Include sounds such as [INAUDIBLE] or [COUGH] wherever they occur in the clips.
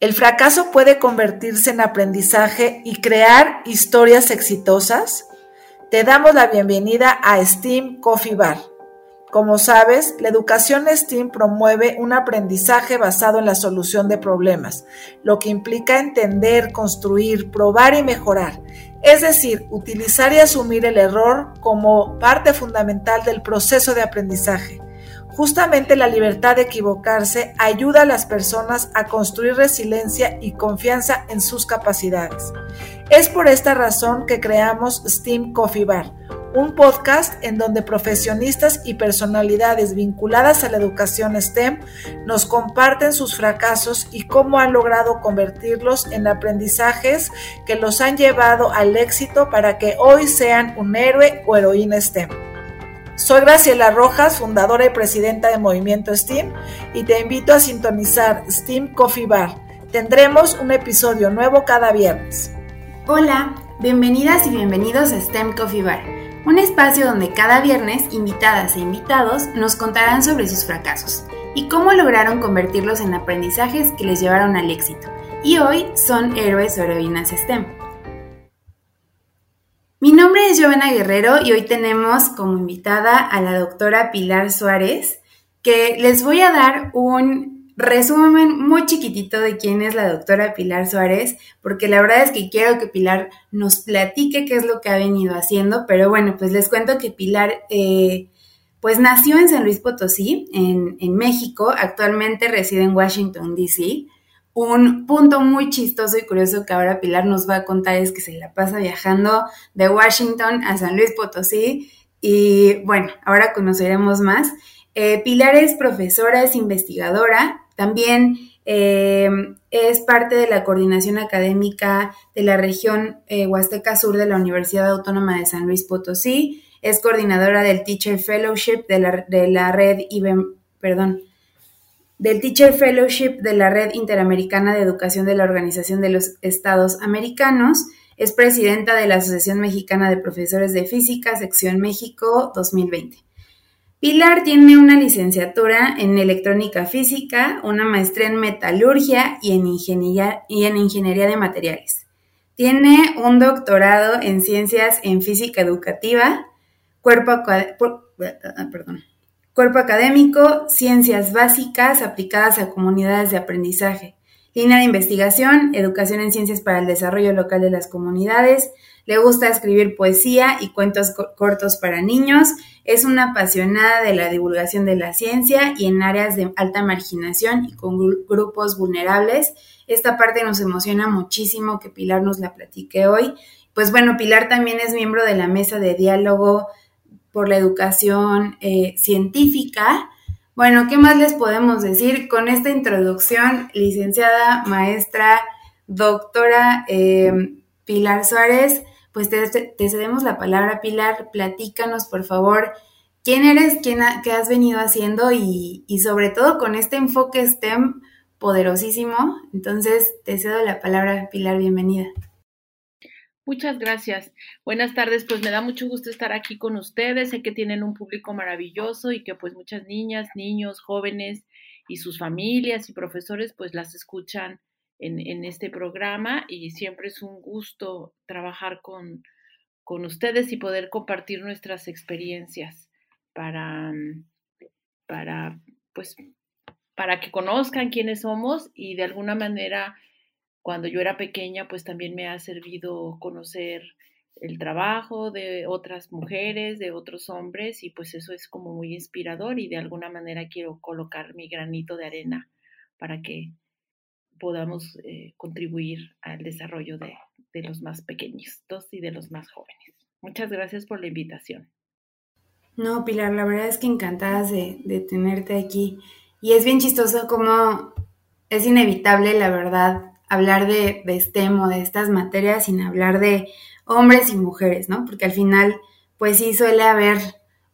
¿El fracaso puede convertirse en aprendizaje y crear historias exitosas? Te damos la bienvenida a STEAM Coffee Bar. Como sabes, la educación STEAM promueve un aprendizaje basado en la solución de problemas, lo que implica entender, construir, probar y mejorar, es decir, utilizar y asumir el error como parte fundamental del proceso de aprendizaje. Justamente la libertad de equivocarse ayuda a las personas a construir resiliencia y confianza en sus capacidades. Es por esta razón que creamos Steam Coffee Bar, un podcast en donde profesionistas y personalidades vinculadas a la educación STEM nos comparten sus fracasos y cómo han logrado convertirlos en aprendizajes que los han llevado al éxito para que hoy sean un héroe o heroína STEM. Soy Graciela Rojas, fundadora y presidenta de Movimiento STEAM, y te invito a sintonizar STEAM Coffee Bar. Tendremos un episodio nuevo cada viernes. Hola, bienvenidas y bienvenidos a STEM Coffee Bar, un espacio donde cada viernes invitadas e invitados nos contarán sobre sus fracasos y cómo lograron convertirlos en aprendizajes que les llevaron al éxito. Y hoy son héroes o heroínas STEM. Mi nombre es Giovanna Guerrero y hoy tenemos como invitada a la doctora Pilar Suárez, que les voy a dar un resumen muy chiquitito de quién es la doctora Pilar Suárez, porque la verdad es que quiero que Pilar nos platique qué es lo que ha venido haciendo, pero bueno, pues les cuento que Pilar... Eh, pues nació en San Luis Potosí, en, en México, actualmente reside en Washington, D.C. Un punto muy chistoso y curioso que ahora Pilar nos va a contar es que se la pasa viajando de Washington a San Luis Potosí y bueno, ahora conoceremos más. Eh, Pilar es profesora, es investigadora, también eh, es parte de la coordinación académica de la región eh, Huasteca Sur de la Universidad Autónoma de San Luis Potosí, es coordinadora del Teacher Fellowship de la, de la red IBEM, perdón, del Teacher Fellowship de la Red Interamericana de Educación de la Organización de los Estados Americanos. Es presidenta de la Asociación Mexicana de Profesores de Física, Sección México 2020. Pilar tiene una licenciatura en electrónica física, una maestría en metalurgia y en ingeniería, y en ingeniería de materiales. Tiene un doctorado en ciencias en física educativa, cuerpo, perdón, Cuerpo académico, ciencias básicas aplicadas a comunidades de aprendizaje. Línea de investigación, educación en ciencias para el desarrollo local de las comunidades. Le gusta escribir poesía y cuentos cortos para niños. Es una apasionada de la divulgación de la ciencia y en áreas de alta marginación y con grupos vulnerables. Esta parte nos emociona muchísimo que Pilar nos la platique hoy. Pues bueno, Pilar también es miembro de la mesa de diálogo por la educación eh, científica. Bueno, ¿qué más les podemos decir con esta introducción, licenciada, maestra, doctora eh, Pilar Suárez? Pues te, cedemos la palabra, Pilar. Platícanos, por favor, quién eres, quién qué has venido haciendo y, y sobre todo con este enfoque STEM poderosísimo. Entonces, te cedo la palabra, Pilar, bienvenida. Muchas gracias. Buenas tardes, pues me da mucho gusto estar aquí con ustedes. Sé que tienen un público maravilloso y que pues muchas niñas, niños, jóvenes y sus familias y profesores pues las escuchan en, este programa y siempre es un gusto trabajar con, con ustedes y poder compartir nuestras experiencias para, para pues para que conozcan quiénes somos y de alguna manera cuando yo era pequeña, pues también me ha servido conocer el trabajo de otras mujeres, de otros hombres, y pues eso es como muy inspirador y de alguna manera quiero colocar mi granito de arena para que podamos eh, contribuir al desarrollo de, los más pequeños y de los más jóvenes. Muchas gracias por la invitación. No, Pilar, la verdad es que encantadas de, de tenerte aquí. Y es bien chistoso como es inevitable, la verdad, hablar de, de STEM o de estas materias sin hablar de hombres y mujeres, ¿no? Porque al final, pues sí suele haber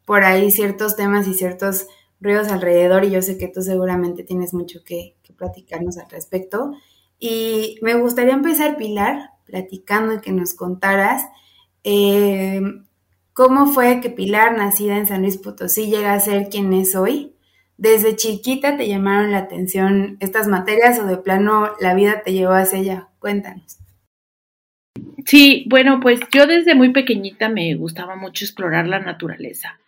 por ahí ciertos temas y ciertos ruidos alrededor y yo sé que tú seguramente tienes mucho que, platicarnos al respecto. Y me gustaría empezar, Pilar, platicando y que nos contaras eh, cómo fue que Pilar, nacida en San Luis Potosí, llega a ser quien es hoy, ¿Desde chiquita te llamaron la atención estas materias o de plano la vida te llevó hacia ella? Cuéntanos. Sí, bueno, pues yo desde muy pequeñita me gustaba mucho explorar la naturaleza.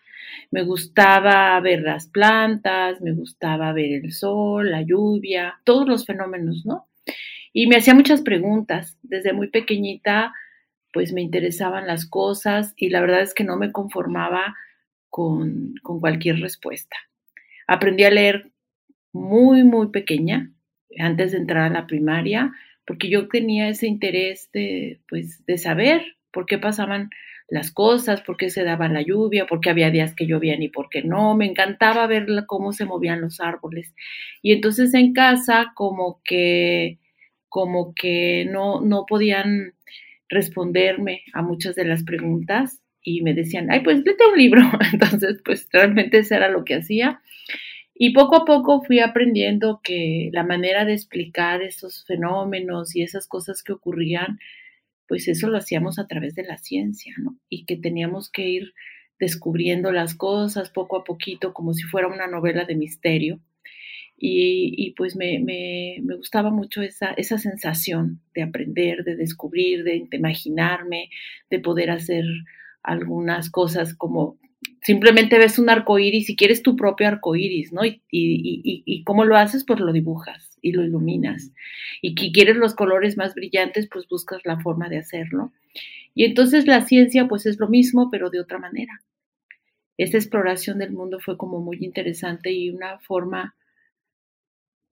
Me gustaba ver las plantas, me gustaba ver el sol, la lluvia, todos los fenómenos, ¿no? Y me hacía muchas preguntas. Desde muy pequeñita, pues me interesaban las cosas y la verdad es que no me conformaba con, con cualquier respuesta. Aprendí a leer muy, muy pequeña, antes de entrar a la primaria, porque yo tenía ese interés de, pues, de saber por qué pasaban las cosas, por qué se daba la lluvia, por qué había días que llovían y por qué no. Me encantaba ver cómo se movían los árboles. Y entonces en casa como que, como que no, no podían responderme a muchas de las preguntas y me decían, ay, pues léete un libro. [LAUGHS] Entonces, pues realmente eso era lo que hacía. Y poco a poco fui aprendiendo que la manera de explicar esos fenómenos y esas cosas que ocurrían, pues eso lo hacíamos a través de la ciencia, ¿no? Y que teníamos que ir descubriendo las cosas poco a poquito, como si fuera una novela de misterio. Y, pues me, me, me, gustaba mucho esa, esa sensación de aprender, de descubrir, de, de imaginarme, de poder hacer algunas cosas como simplemente ves un arco iris y quieres tu propio arco iris, ¿no? Y, y, y, cómo lo haces, pues lo dibujas y lo iluminas. Y si quieres los colores más brillantes, pues buscas la forma de hacerlo. Y entonces la ciencia, pues es lo mismo, pero de otra manera. Esta exploración del mundo fue como muy interesante y una forma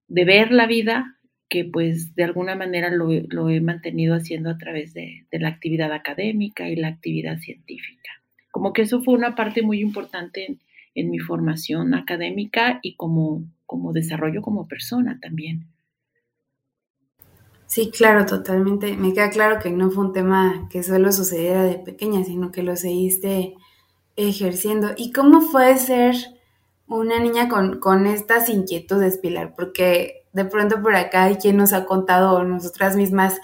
de ver la vida que pues de alguna manera lo, lo he mantenido haciendo a través de, de la actividad académica y la actividad científica como que eso fue una parte muy importante en, mi formación académica y como, como desarrollo como persona también. Sí, claro, totalmente. Me queda claro que no fue un tema que solo sucediera de pequeña, sino que lo seguiste ejerciendo. ¿Y cómo fue ser una niña con, con estas inquietudes, Pilar? Porque de pronto por acá hay quien nos ha contado, nosotras mismas,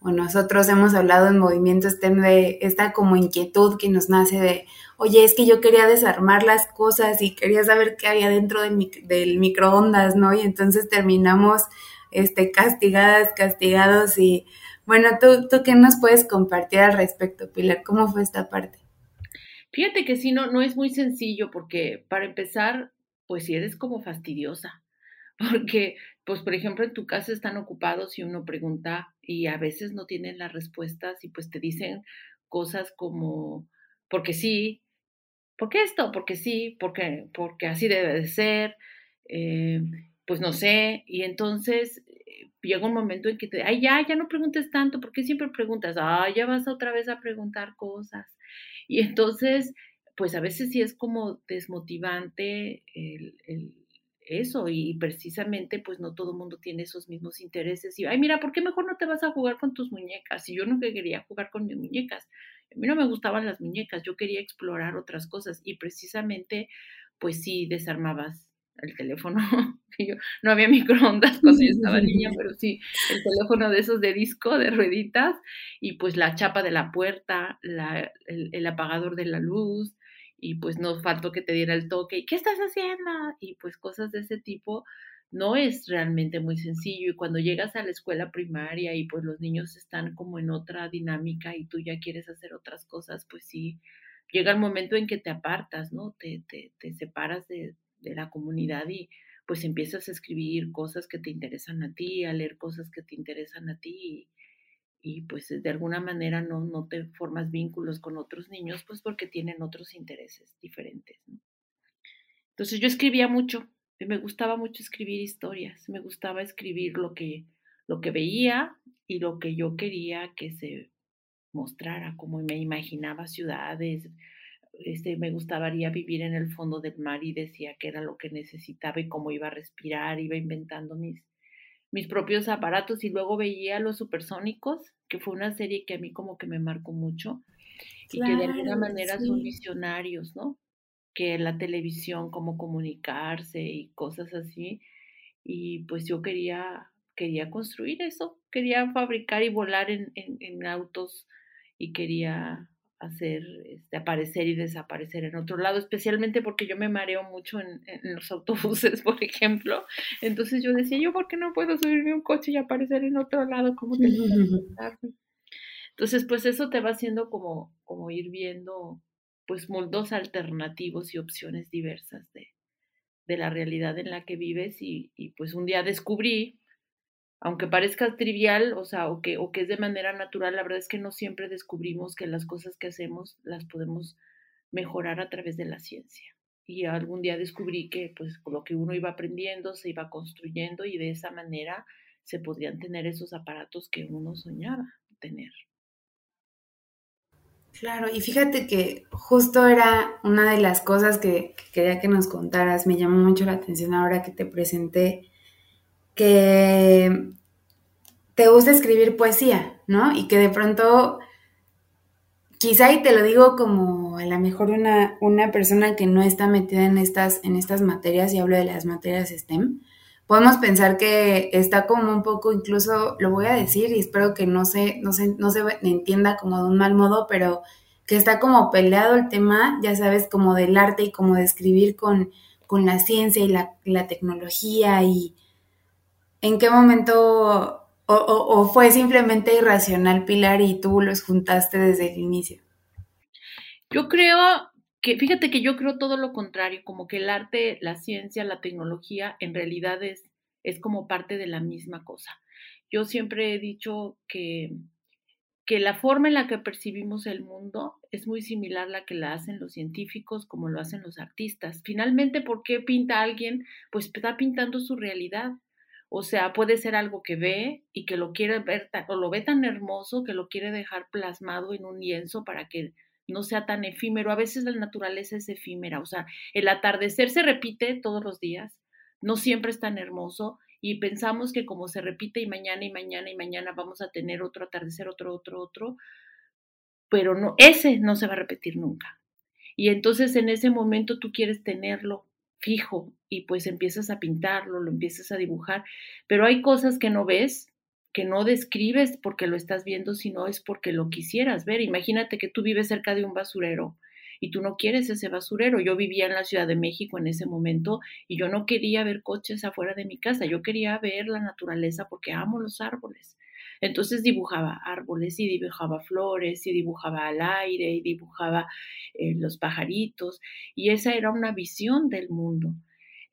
o nosotros hemos hablado en Movimiento STEM de esta como inquietud que nos nace de, oye, es que yo quería desarmar las cosas y quería saber qué había dentro del, del microondas, ¿no? Y entonces terminamos este, castigadas, castigados y bueno, ¿tú, ¿tú qué nos puedes compartir al respecto, Pilar? ¿Cómo fue esta parte? Fíjate que sí, no, no es muy sencillo porque para empezar, pues si eres como fastidiosa, porque pues por ejemplo en tu casa están ocupados y uno pregunta y a veces no tienen las respuestas y pues te dicen cosas como, porque sí, porque esto, porque sí, porque, porque así debe de ser, eh, pues no sé, y entonces eh, llega un momento en que te, ay, ya, ya no preguntes tanto, porque siempre preguntas, ay, ya vas otra vez a preguntar cosas. Y entonces, pues a veces sí es como desmotivante el eso y precisamente pues no todo el mundo tiene esos mismos intereses y ay mira por qué mejor no te vas a jugar con tus muñecas y yo no quería jugar con mis muñecas a mí no me gustaban las muñecas yo quería explorar otras cosas y precisamente pues sí desarmabas el teléfono [LAUGHS] no había [LAUGHS] microondas cuando yo estaba niña [LAUGHS] pero sí el teléfono de esos de disco de rueditas y pues la chapa de la puerta la, el apagador de la luz y pues no faltó que te diera el toque, ¿y qué estás haciendo? Y pues cosas de ese tipo no es realmente muy sencillo y cuando llegas a la escuela primaria y pues los niños están como en otra dinámica y tú ya quieres hacer otras cosas, pues sí, llega el momento en que te apartas, ¿no? Te, te, te separas de, de la comunidad y pues empiezas a escribir cosas que te interesan a ti, a leer cosas que te interesan a ti y pues de alguna manera no, no te formas vínculos con otros niños, pues porque tienen otros intereses diferentes. Entonces yo escribía mucho, me gustaba mucho escribir historias, me gustaba escribir lo que, lo que veía y lo que yo quería que se mostrara, como me imaginaba ciudades, este, me gustaría vivir en el fondo del mar y decía que era lo que necesitaba y cómo iba a respirar, iba inventando mis, mis propios aparatos y luego veía Los Supersónicos, que fue una serie que a mí como que me marcó mucho y que de alguna manera son visionarios, ¿no? Que la televisión, cómo comunicarse y cosas así. Y pues yo quería, quería construir eso, quería fabricar y volar en, en, en autos y quería hacer este, aparecer y desaparecer en otro lado, especialmente porque yo me mareo mucho en, los autobuses, [LAUGHS] por ejemplo. Entonces yo decía, ¿yo por qué no puedo subirme a un coche y aparecer en otro lado? ¿Cómo tengo que [LAUGHS] Entonces, pues eso te va haciendo como, como ir viendo pues mundos alternativos y opciones diversas de, de la realidad en la que vives y, y pues un día descubrí aunque parezca trivial, o sea, o que, o que es de manera natural, la verdad es que no siempre descubrimos que las cosas que hacemos las podemos mejorar a través de la ciencia. Y algún día descubrí que pues lo que uno iba aprendiendo se iba construyendo y de esa manera se podrían tener esos aparatos que uno soñaba tener. Claro, y fíjate que justo era una de las cosas que, que quería que nos contaras, me llamó mucho la atención ahora que te presenté que te gusta escribir poesía, ¿no? Y que de pronto, quizá, y te lo digo como a lo mejor una, una persona que no está metida en estas, en estas materias, y hablo de las materias STEM, podemos pensar que está como un poco, incluso lo voy a decir y espero que no se, no se, no se entienda como de un mal modo, pero que está como peleado el tema, ya sabes, como del arte y como de escribir con, con la ciencia y la, la tecnología y, ¿En qué momento o, fue simplemente irracional, Pilar, y tú los juntaste desde el inicio? Yo creo que, fíjate que yo creo todo lo contrario, como que el arte, la ciencia, la tecnología, en realidad es, es como parte de la misma cosa. Yo siempre he dicho que, que la forma en la que percibimos el mundo es muy similar a la que la hacen los científicos como lo hacen los artistas. Finalmente, ¿por qué pinta alguien? Pues está pintando su realidad. O sea, puede ser algo que ve y que lo quiere ver o lo ve tan hermoso que lo quiere dejar plasmado en un lienzo para que no sea tan efímero. A veces la naturaleza es efímera, o sea, el atardecer se repite todos los días, no siempre es tan hermoso y pensamos que como se repite y mañana y mañana y mañana vamos a tener otro atardecer, otro, otro, otro, pero no, ese no se va a repetir nunca. Y entonces en ese momento tú quieres tenerlo fijo y pues empiezas a pintarlo, lo empiezas a dibujar, pero hay cosas que no ves, que no describes porque lo estás viendo, sino es porque lo quisieras ver. Imagínate que tú vives cerca de un basurero y tú no quieres ese basurero. Yo vivía en la Ciudad de México en ese momento y yo no quería ver coches afuera de mi casa, yo quería ver la naturaleza porque amo los árboles. Entonces dibujaba árboles y dibujaba flores y dibujaba al aire y dibujaba eh, los pajaritos y esa era una visión del mundo.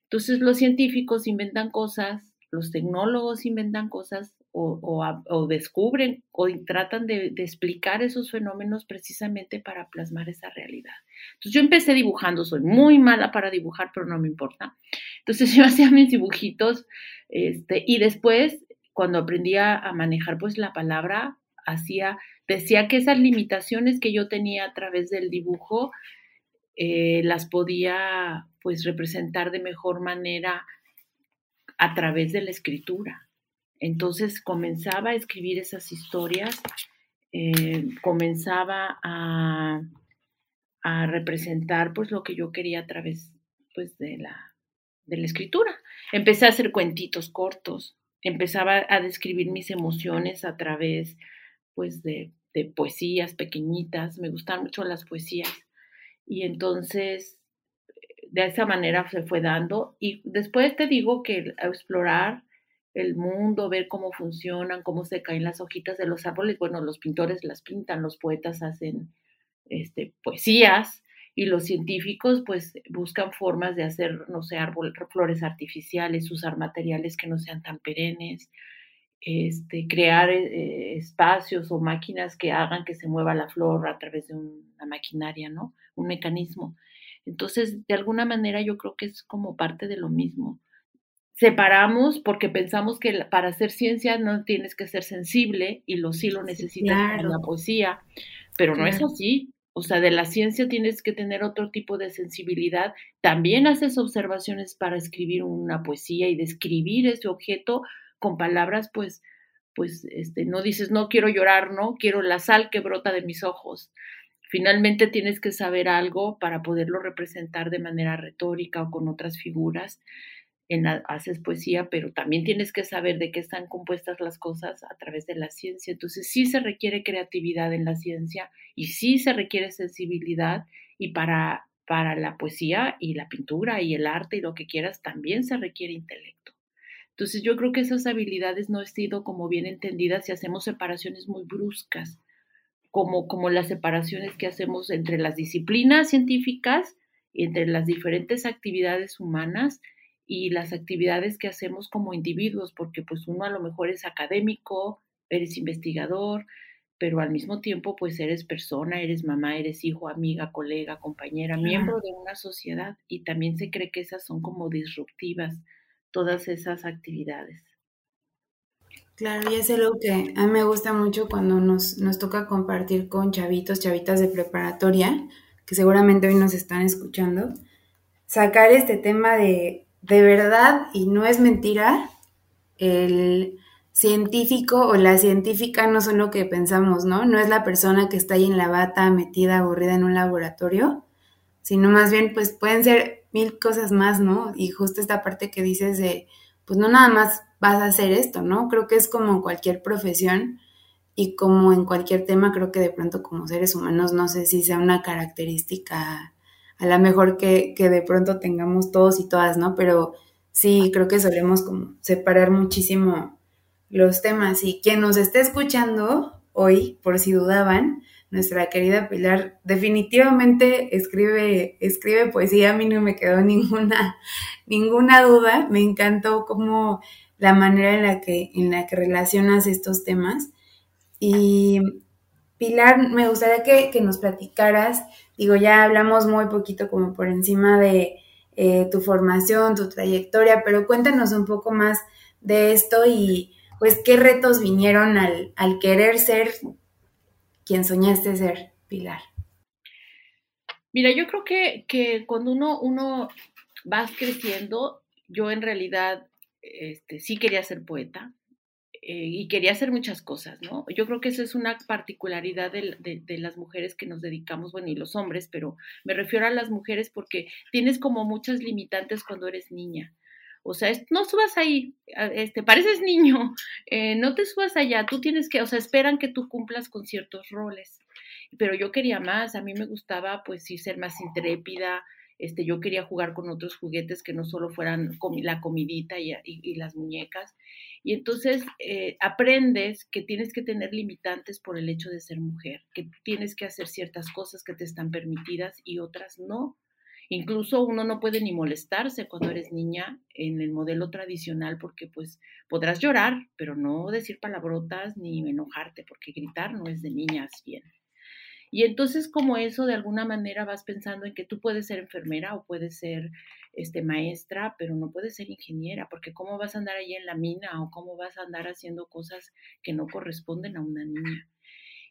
Entonces los científicos inventan cosas, los tecnólogos inventan cosas o, descubren o tratan de, explicar esos fenómenos precisamente para plasmar esa realidad. Entonces yo empecé dibujando, soy muy mala para dibujar, pero no me importa. Entonces [LAUGHS] yo hacía mis dibujitos este, y después cuando aprendía a manejar pues la palabra, hacía, decía que esas limitaciones que yo tenía a través del dibujo eh, las podía pues representar de mejor manera a través de la escritura. Entonces comenzaba a escribir esas historias, eh, comenzaba a, a, representar pues lo que yo quería a través pues de la, de la escritura. Empecé a hacer cuentitos cortos, empezaba a describir mis emociones a través, pues, de, de poesías pequeñitas, me gustan mucho las poesías. Y entonces, de esa manera se fue dando. Y después te digo que explorar el mundo, ver cómo funcionan, cómo se caen las hojitas de los árboles, bueno, los pintores las pintan, los poetas hacen este, poesías, y los científicos pues buscan formas de hacer, no sé, árboles, flores artificiales, usar materiales que no sean tan perennes, este, crear eh, espacios o máquinas que hagan que se mueva la flor a través de una maquinaria, ¿no? Un mecanismo. Entonces, de alguna manera yo creo que es como parte de lo mismo. Separamos porque pensamos que para hacer ciencia no tienes que ser sensible y lo sí lo necesitas en la poesía, pero no es así. O sea, de la ciencia tienes que tener otro tipo de sensibilidad. También haces observaciones para escribir una poesía y describir ese objeto con palabras, pues, pues, este, no dices, no quiero llorar, no, quiero la sal que brota de mis ojos. Finalmente tienes que saber algo para poderlo representar de manera retórica o con otras figuras. Haces poesía, pero también tienes que saber de qué están compuestas las cosas a través de la ciencia. Entonces sí se requiere creatividad en la ciencia y sí se requiere sensibilidad y para, para la poesía y la pintura y el arte y lo que quieras también se requiere intelecto. Entonces yo creo que esas habilidades no han sido como bien entendidas y hacemos separaciones muy bruscas, como, como las separaciones que hacemos entre las disciplinas científicas y entre las diferentes actividades humanas y las actividades que hacemos como individuos, porque pues uno a lo mejor es académico, eres investigador, pero al mismo tiempo pues eres persona, eres mamá, eres hijo, amiga, colega, compañera, miembro de una sociedad y también se cree que esas son como disruptivas, todas esas actividades. Claro, y es algo que a mí me gusta mucho cuando nos, nos toca compartir con chavitos, chavitas de preparatoria, que seguramente hoy nos están escuchando, sacar este tema de de verdad, y no es mentira, el científico o la científica no son lo que pensamos, ¿no? No es la persona que está ahí en la bata metida, aburrida en un laboratorio, sino más bien, pues pueden ser mil cosas más, ¿no? Y justo esta parte que dices de, pues no nada más vas a hacer esto, ¿no? Creo que es como cualquier profesión y como en cualquier tema, creo que de pronto como seres humanos, no sé si sea una característica a lo mejor que, de pronto tengamos todos y todas, ¿no? Pero sí, creo que solemos como separar muchísimo los temas. Y quien nos esté escuchando hoy, por si dudaban, nuestra querida Pilar definitivamente escribe, escribe poesía, a mí no me quedó [LAUGHS] ninguna, ninguna duda, me encantó como la manera en la que, en la que relacionas estos temas. Y Pilar, me gustaría que, que nos platicaras Digo, ya hablamos muy poquito como por encima de eh, tu formación, tu trayectoria, pero cuéntanos un poco más de esto y pues qué retos vinieron al, querer ser quien soñaste ser, Pilar. Mira, yo creo que, que cuando uno, uno vas creciendo, yo en realidad este, sí quería ser poeta, eh, y quería hacer muchas cosas, ¿no? Yo creo que eso es una particularidad de, las mujeres que nos dedicamos, bueno, y los hombres, pero me refiero a las mujeres porque tienes como muchas limitantes cuando eres niña. O sea, no subas ahí, este, pareces niño, [LAUGHS] eh, no te subas allá, tú tienes que, o sea, esperan que tú cumplas con ciertos roles. Pero yo quería más, a mí me gustaba, pues sí, ser más intrépida, este, yo quería jugar con otros juguetes que no solo fueran la comidita y, las muñecas. Y entonces eh, aprendes que tienes que tener limitantes por el hecho de ser mujer, que tienes que hacer ciertas cosas que te están permitidas y otras no. Incluso uno no puede ni molestarse cuando eres niña en el modelo tradicional porque pues podrás llorar, pero no decir palabrotas ni enojarte porque gritar no es de niñas bien. Y entonces como eso de alguna manera vas pensando en que tú puedes ser enfermera o puedes ser este, maestra, pero no puedes ser ingeniera, porque cómo vas a andar ahí en la mina o cómo vas a andar haciendo cosas que no corresponden a una niña.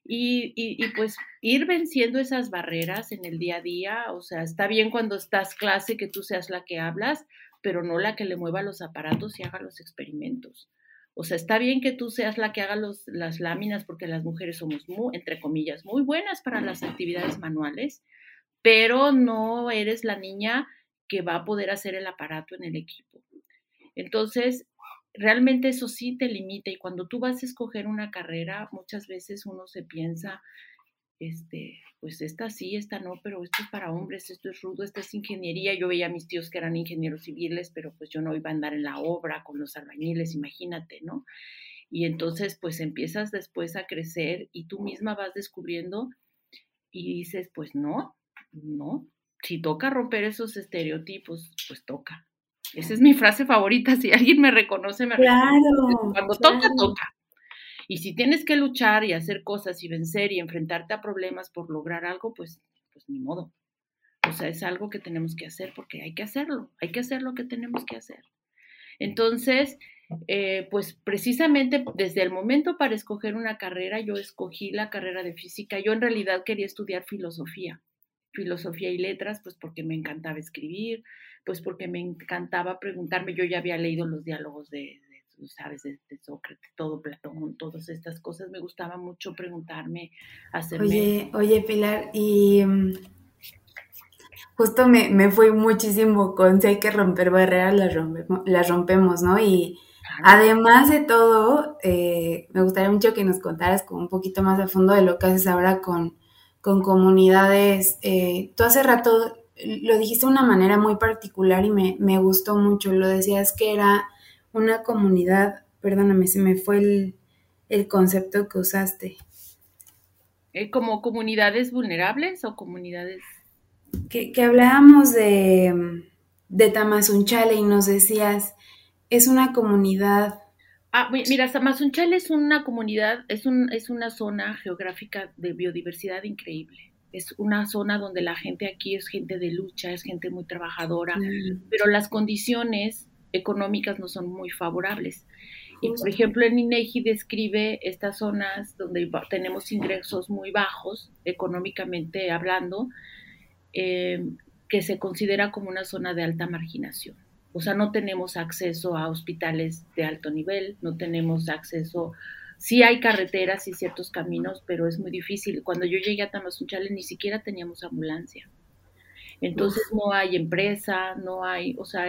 Y, y, y, pues ir venciendo esas barreras en el día a día, o sea, está bien cuando estás clase que tú seas la que hablas, pero no la que le mueva los aparatos y haga los experimentos. O sea, está bien que tú seas la que haga los, las láminas porque las mujeres somos, muy, entre comillas, muy buenas para las actividades manuales, pero no eres la niña que va a poder hacer el aparato en el equipo. Entonces, realmente eso sí te limita y cuando tú vas a escoger una carrera, muchas veces uno se piensa, este, pues esta sí, esta no, pero esto es para hombres, esto es rudo, esta es ingeniería. Yo veía a mis tíos que eran ingenieros civiles, pero pues yo no iba a andar en la obra con los albañiles, imagínate, ¿no? Y entonces pues empiezas después a crecer y tú misma vas descubriendo y dices, pues no, no, si toca romper esos estereotipos, pues toca. Esa es mi frase favorita, si alguien me reconoce, me claro, Cuando toca, toca. Y si tienes que luchar y hacer cosas y vencer y enfrentarte a problemas por lograr algo, pues, pues ni modo. O sea, es algo que tenemos que hacer porque hay que hacerlo, hay que hacer lo que tenemos que hacer. Entonces, eh, pues precisamente desde el momento para escoger una carrera, yo escogí la carrera de física. Yo en realidad quería estudiar filosofía, filosofía y letras, pues porque me encantaba escribir, pues porque me encantaba preguntarme, yo ya había leído los diálogos de, sabes, de, Sócrates, todo Platón, todas estas cosas, me gustaba mucho preguntarme, hacerme... Oye, oye Pilar, y mm, justo me, me fui muchísimo con si hay que romper barreras, las rompemos, las rompemos ¿no? Y además de todo, eh, me gustaría mucho que nos contaras como un poquito más a fondo de lo que haces ahora con, con comunidades. Eh, tú hace rato lo dijiste de una manera muy particular y me, me gustó mucho. Lo decías que era una comunidad, perdóname, se me fue el, el concepto que usaste. Eh, ¿Como comunidades vulnerables o comunidades? Que, hablábamos de, de Tamazunchale y nos decías, es una comunidad. Ah, mira, Tamazunchale es una comunidad, es, un, es una zona geográfica de biodiversidad increíble. Es una zona donde la gente aquí es gente de lucha, es gente muy trabajadora, pero las condiciones económicas no son muy favorables. Y por ejemplo, el INEGI describe estas zonas donde tenemos ingresos muy bajos, económicamente hablando, eh, que se considera como una zona de alta marginación. O sea, no tenemos acceso a hospitales de alto nivel, no tenemos acceso, sí hay carreteras y ciertos caminos, pero es muy difícil. Cuando yo llegué a Tamazunchale ni siquiera teníamos ambulancia. Entonces no hay empresa, no hay, o sea,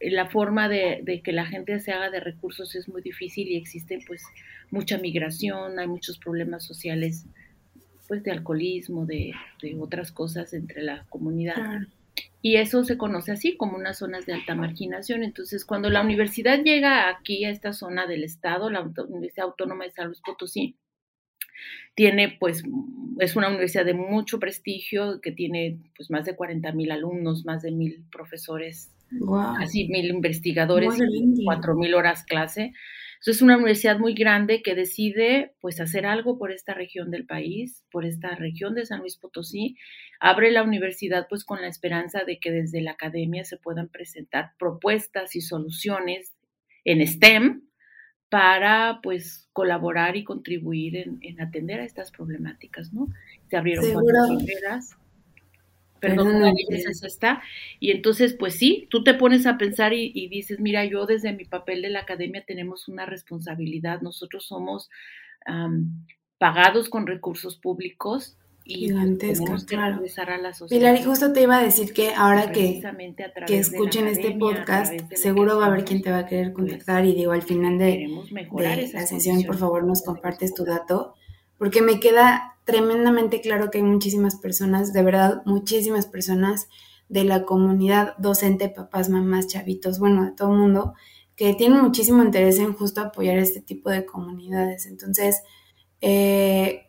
la forma de, que la gente se haga de recursos es muy difícil y existe pues mucha migración, hay muchos problemas sociales pues de alcoholismo, de, otras cosas entre la comunidad. Y eso se conoce así como unas zonas de alta marginación. Entonces, cuando la universidad llega aquí a esta zona del estado, la Universidad Autónoma de San Luis Potosí, tiene pues es una universidad de mucho prestigio que tiene pues más de 40 mil alumnos, más de mil profesores casi mil investigadores, cuatro mil horas clase. Entonces es una universidad muy grande que decide pues hacer algo por esta región del país, por esta región de San Luis Potosí. Abre la universidad pues con la esperanza de que desde la academia se puedan presentar propuestas y soluciones en STEM para pues colaborar y contribuir en, atender a estas problemáticas, ¿no? Se abrieron cuatro fronteras perdón, la es esta. Y entonces, pues sí, tú te pones a pensar y, dices, mira, yo desde mi papel de la academia tenemos una responsabilidad, nosotros somos pagados con recursos públicos y tenemos que claro. a la sociedad. Pilar, y justo te iba a decir que ahora que, que escuchen este podcast, seguro va a haber quien te va a querer pues, contactar y digo, al final de, de la sesión, por favor, nos compartes tu dato, porque me queda tremendamente claro que hay muchísimas personas, de verdad, muchísimas personas de la comunidad docente, papás, mamás, chavitos, bueno, de todo el mundo, que tienen muchísimo interés en justo apoyar este tipo de comunidades. Entonces, eh,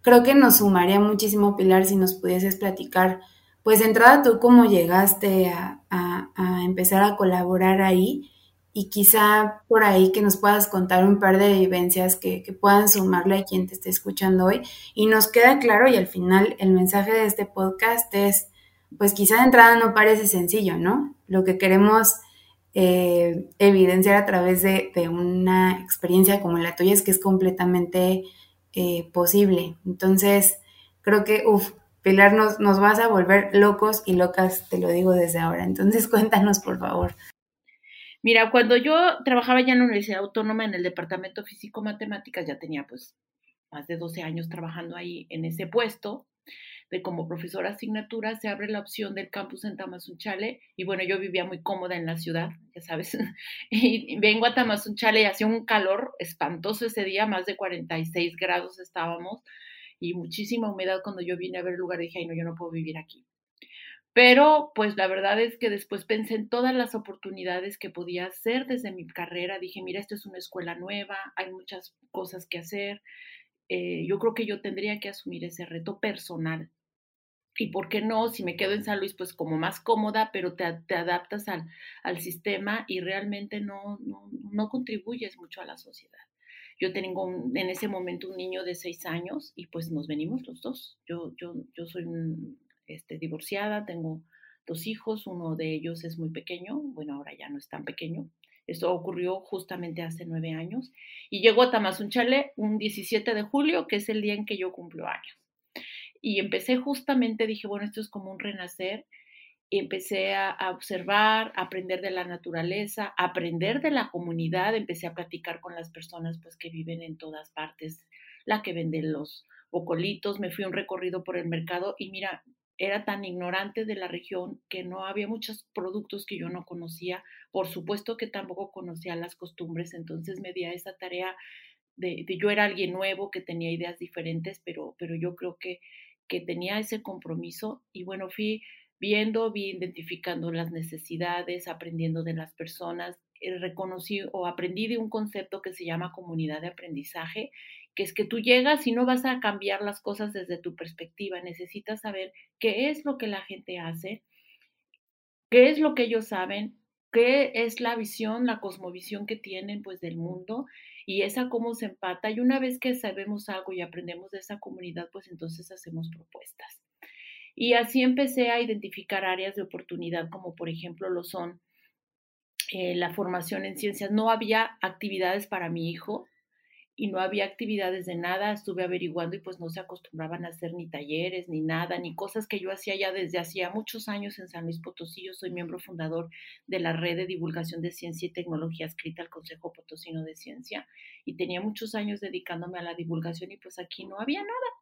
creo que nos sumaría muchísimo, Pilar, si nos pudieses platicar, pues de entrada tú cómo llegaste a empezar a colaborar ahí y quizá por ahí que nos puedas contar un par de vivencias que, puedan sumarle a quien te esté escuchando hoy. Y nos queda claro y al final el mensaje de este podcast es, pues quizá de entrada no parece sencillo, ¿no? Lo que queremos eh, evidenciar a través de, una experiencia como la tuya es que es completamente eh, posible. Entonces, creo que, uff, Pilar, nos vas a volver locos y locas, te lo digo desde ahora. Entonces, [LAUGHS] cuéntanos, por favor. Mira, cuando yo trabajaba ya en la Universidad Autónoma en el Departamento Físico-Matemáticas, ya tenía pues más de 12 años trabajando ahí en ese puesto de como profesora asignatura, se abre la opción del campus en Tamazunchale y bueno, yo vivía muy cómoda en la ciudad, ya sabes, [LAUGHS] y vengo a Tamazunchale y hacía un calor espantoso ese día, más de 46 grados estábamos y muchísima humedad cuando yo vine a ver el lugar dije, ay no, yo no puedo vivir aquí. Pero pues la verdad es que después pensé en todas las oportunidades que podía hacer desde mi carrera. Dije, mira, esto es una escuela nueva, hay muchas cosas que hacer. Eh, yo creo que yo tendría que asumir ese reto personal. Y por qué no, si me quedo en San Luis, pues como más cómoda, pero te, adaptas al, al, sistema y realmente no, no, no, contribuyes mucho a la sociedad. Yo tengo en ese momento un niño de seis años y pues nos venimos los dos. Yo, yo, yo soy un, este, divorciada, tengo dos hijos, uno de ellos es muy pequeño, bueno, ahora ya no es tan pequeño. Esto ocurrió justamente hace nueve años y llegó a Tamazunchale un 17 de julio, que es el día en que yo cumplo años. Y empecé justamente, dije, bueno, esto es como un renacer. Y empecé a, observar, aprender de la naturaleza, aprender de la comunidad. Empecé a platicar con las personas pues, que viven en todas partes, la que vende los bocolitos. Me fui un recorrido por el mercado y mira, era tan ignorante de la región que no había muchos productos que yo no conocía. Por supuesto que tampoco conocía las costumbres, entonces me di a esa tarea de, yo era alguien nuevo que tenía ideas diferentes, pero, pero yo creo que, que tenía ese compromiso y bueno, fui viendo, vi identificando las necesidades, aprendiendo de las personas, eh, reconocí o aprendí de un concepto que se llama comunidad de aprendizaje que es que tú llegas y no vas a cambiar las cosas desde tu perspectiva, necesitas saber qué es lo que la gente hace, qué es lo que ellos saben, qué es la visión, la cosmovisión que tienen pues del mundo y esa cómo se empata. Y una vez que sabemos algo y aprendemos de esa comunidad, pues entonces hacemos propuestas. Y así empecé a identificar áreas de oportunidad como por ejemplo lo son eh, la formación en ciencias. No había actividades para mi hijo, y no había actividades de nada, estuve averiguando y pues no se acostumbraban a hacer ni talleres, ni nada, ni cosas que yo hacía ya desde hacía muchos años en San Luis Potosí. Yo soy miembro fundador de la red de divulgación de ciencia y tecnología escrita al Consejo Potosino de Ciencia y tenía muchos años dedicándome a la divulgación y pues aquí no había nada.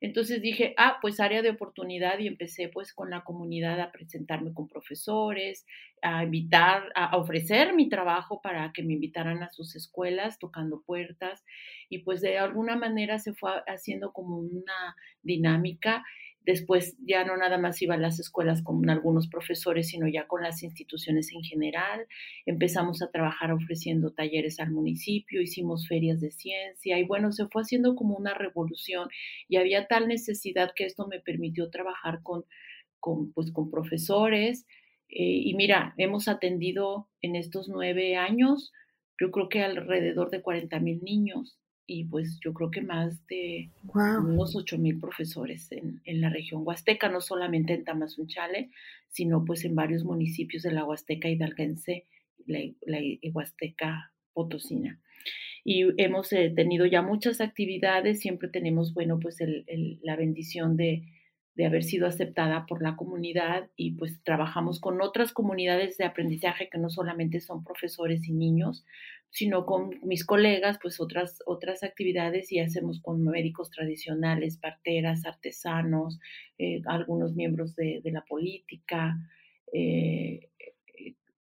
Entonces dije, ah, pues área de oportunidad y empecé pues con la comunidad a presentarme con profesores, a invitar, a ofrecer mi trabajo para que me invitaran a sus escuelas tocando puertas y pues de alguna manera se fue haciendo como una dinámica Después ya no nada más iba a las escuelas con algunos profesores, sino ya con las instituciones en general. Empezamos a trabajar ofreciendo talleres al municipio, hicimos ferias de ciencia y bueno, se fue haciendo como una revolución y había tal necesidad que esto me permitió trabajar con, con, pues, con profesores. Eh, y mira, hemos atendido en estos nueve años, yo creo que alrededor de 40 mil niños y pues yo creo que más de unos ocho mil profesores en, en, la región huasteca, no solamente en Tamazunchale, sino pues en varios municipios de la Huasteca hidalguense, la, la Huasteca potosina. Y hemos eh, tenido ya muchas actividades, siempre tenemos, bueno, pues el, el, la bendición de, de haber sido aceptada por la comunidad y pues trabajamos con otras comunidades de aprendizaje que no solamente son profesores y niños, sino con mis colegas, pues otras, otras actividades y hacemos con médicos tradicionales, parteras, artesanos, eh, algunos miembros de, la política. Eh,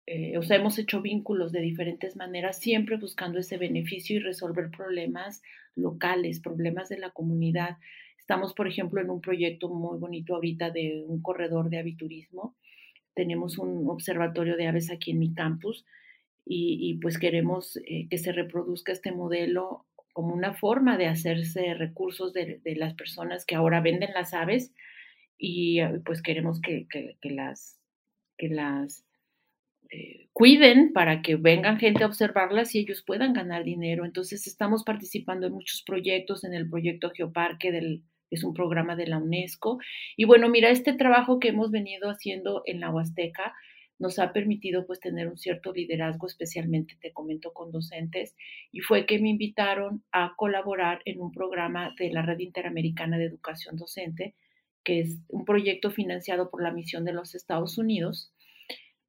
eh, o sea, hemos hecho vínculos de diferentes maneras, siempre buscando ese beneficio y resolver problemas locales, problemas de la comunidad. Estamos, por ejemplo, en un proyecto muy bonito ahorita de un corredor de aviturismo. Tenemos un observatorio de aves aquí en mi campus y, pues queremos eh, que se reproduzca este modelo como una forma de hacerse recursos de, las personas que ahora venden las aves y ah, pues queremos que, las, que las eh, cuiden para que vengan gente a observarlas y ellos puedan ganar dinero. Entonces estamos participando en muchos proyectos, en el proyecto Geoparque del, es un programa de la UNESCO. Y bueno, mira, este trabajo que hemos venido haciendo en la Huasteca, nos ha permitido pues tener un cierto liderazgo, especialmente te comento con docentes, y fue que me invitaron a colaborar en un programa de la Red Interamericana de Educación Docente, que es un proyecto financiado por la misión de los Estados Unidos,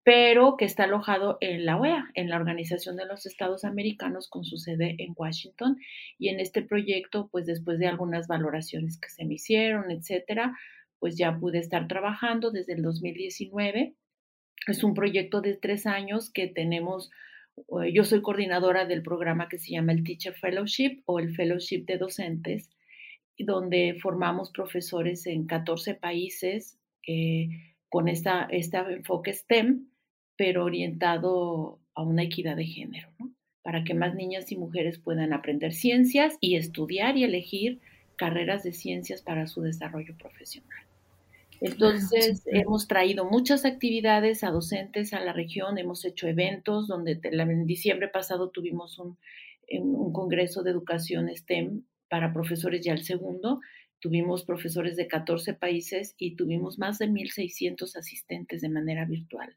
pero que está alojado en la OEA, en la Organización de los Estados Americanos, con su sede en Washington. Y en este proyecto, pues después de algunas valoraciones que se me hicieron, etcétera, pues ya pude estar trabajando desde el 2019 es un proyecto de tres años que tenemos, eh, yo soy coordinadora del programa que se llama el Teacher Fellowship o el Fellowship de Docentes, donde formamos profesores en 14 países eh, con esta, este enfoque STEM, pero orientado a una equidad de género, para que más niñas y mujeres puedan aprender ciencias y estudiar y elegir carreras de ciencias para su desarrollo profesional. Entonces, hemos traído muchas actividades a docentes a la región, hemos hecho eventos donde en diciembre pasado tuvimos un, un congreso de educación STEM para profesores ya el segundo, tuvimos profesores de 14 países y tuvimos más de 1.600 asistentes de manera virtual.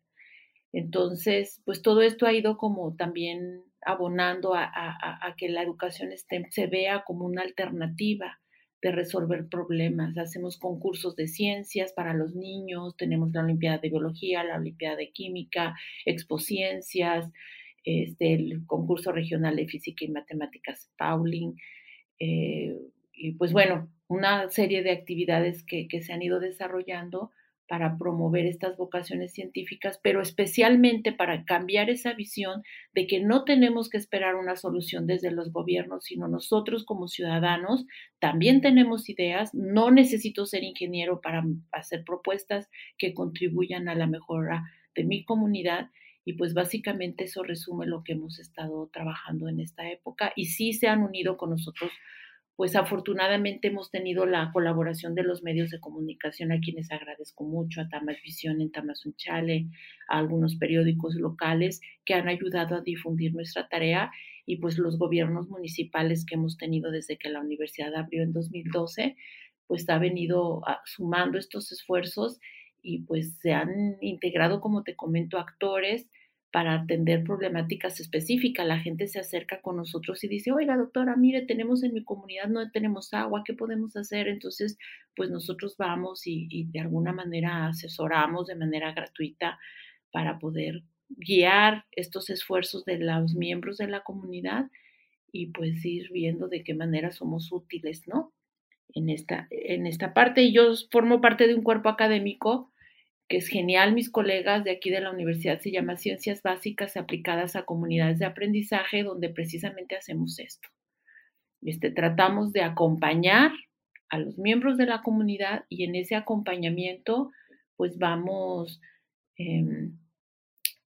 Entonces, pues todo esto ha ido como también abonando a, a que la educación STEM se vea como una alternativa de resolver problemas. Hacemos concursos de ciencias para los niños, tenemos la Olimpiada de Biología, la Olimpiada de Química, Expociencias, este, el concurso regional de Física y Matemáticas Pauling. Eh, pues bueno, una serie de actividades que, que se han ido desarrollando para promover estas vocaciones científicas, pero especialmente para cambiar esa visión de que no tenemos que esperar una solución desde los gobiernos, sino nosotros como ciudadanos también tenemos ideas. No necesito ser ingeniero para hacer propuestas que contribuyan a la mejora de mi comunidad. Y pues básicamente eso resume lo que hemos estado trabajando en esta época. Y sí se han unido con nosotros pues afortunadamente hemos tenido la colaboración de los medios de comunicación a quienes agradezco mucho, a Tamas Visión en Tamazunchale, a algunos periódicos locales que han ayudado a difundir nuestra tarea y pues los gobiernos municipales que hemos tenido desde que la universidad abrió en 2012, pues ha venido ah, sumando estos esfuerzos y pues se han integrado, como te comento, actores, para atender problemáticas específicas. La gente se acerca con nosotros y dice, oiga, doctora, mire, tenemos en mi comunidad, no tenemos agua, ¿qué podemos hacer? Entonces, pues nosotros vamos y, de alguna manera asesoramos de manera gratuita para poder guiar estos esfuerzos de los miembros de la comunidad y pues ir viendo de qué manera somos útiles, ¿no? En esta, en esta parte. Y yo formo parte de un cuerpo académico que es genial, mis colegas de aquí de la universidad, se llama Ciencias Básicas aplicadas a comunidades de aprendizaje, donde precisamente hacemos esto. Este, tratamos de acompañar a los miembros de la comunidad y en ese acompañamiento, pues vamos em,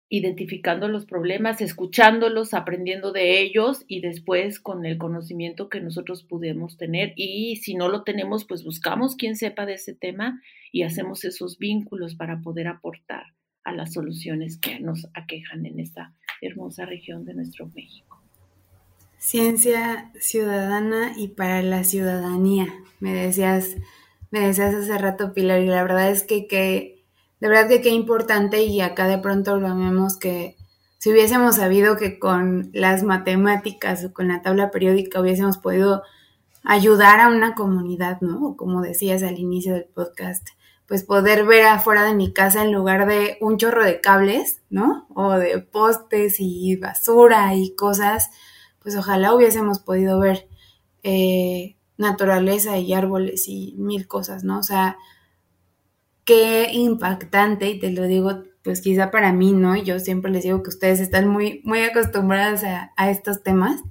identificando los problemas, escuchándolos, aprendiendo de ellos y después con el conocimiento que nosotros pudimos tener. Y si no lo tenemos, pues buscamos quien sepa de ese tema y hacemos esos vínculos para poder aportar a las soluciones que nos aquejan en esta hermosa región de nuestro México. Ciencia ciudadana y para la ciudadanía, me decías, me decías hace rato, Pilar, y la verdad es que, que de verdad que qué importante y acá de pronto lo vemos que si hubiésemos sabido que con las matemáticas o con la tabla periódica hubiésemos podido ayudar a una comunidad, ¿no? Como decías al inicio del podcast, pues poder ver afuera de mi casa en lugar de un chorro de cables, ¿no? O de postes y basura y cosas, pues ojalá hubiésemos podido ver eh, naturaleza y árboles y mil cosas, ¿no? O sea, qué impactante, y te lo digo, pues quizá para mí, ¿no? Yo siempre les digo que ustedes están muy, muy acostumbradas a, estos temas,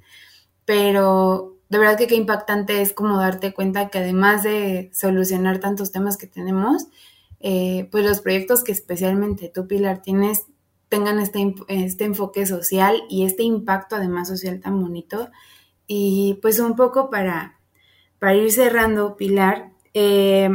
pero de verdad que qué impactante es como darte cuenta que además de solucionar tantos temas que tenemos, eh, pues los proyectos que especialmente tú, Pilar, tienes, tengan este, este enfoque social y este impacto además social tan bonito. Y pues un poco para, para ir cerrando, Pilar, eh,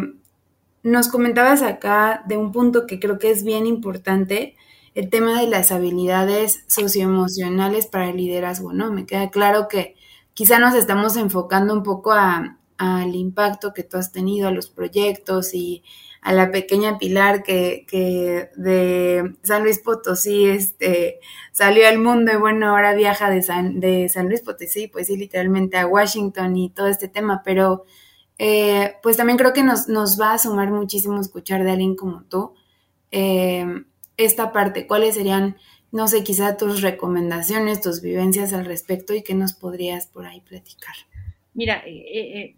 nos comentabas acá de un punto que creo que es bien importante, el tema de las habilidades socioemocionales para el liderazgo, ¿no? Me queda claro que quizá nos estamos enfocando un poco al impacto que tú has tenido, a los proyectos y a la pequeña Pilar que, que de San Luis Potosí este, salió al mundo y bueno, ahora viaja de San, de San Luis Potosí, pues sí, literalmente a Washington y todo este tema, pero eh, pues también creo que nos, nos, va a sumar muchísimo escuchar de alguien como tú eh, esta parte. ¿Cuáles serían, no sé, quizá tus recomendaciones, tus vivencias al respecto y qué nos podrías por ahí platicar? Mira, eh,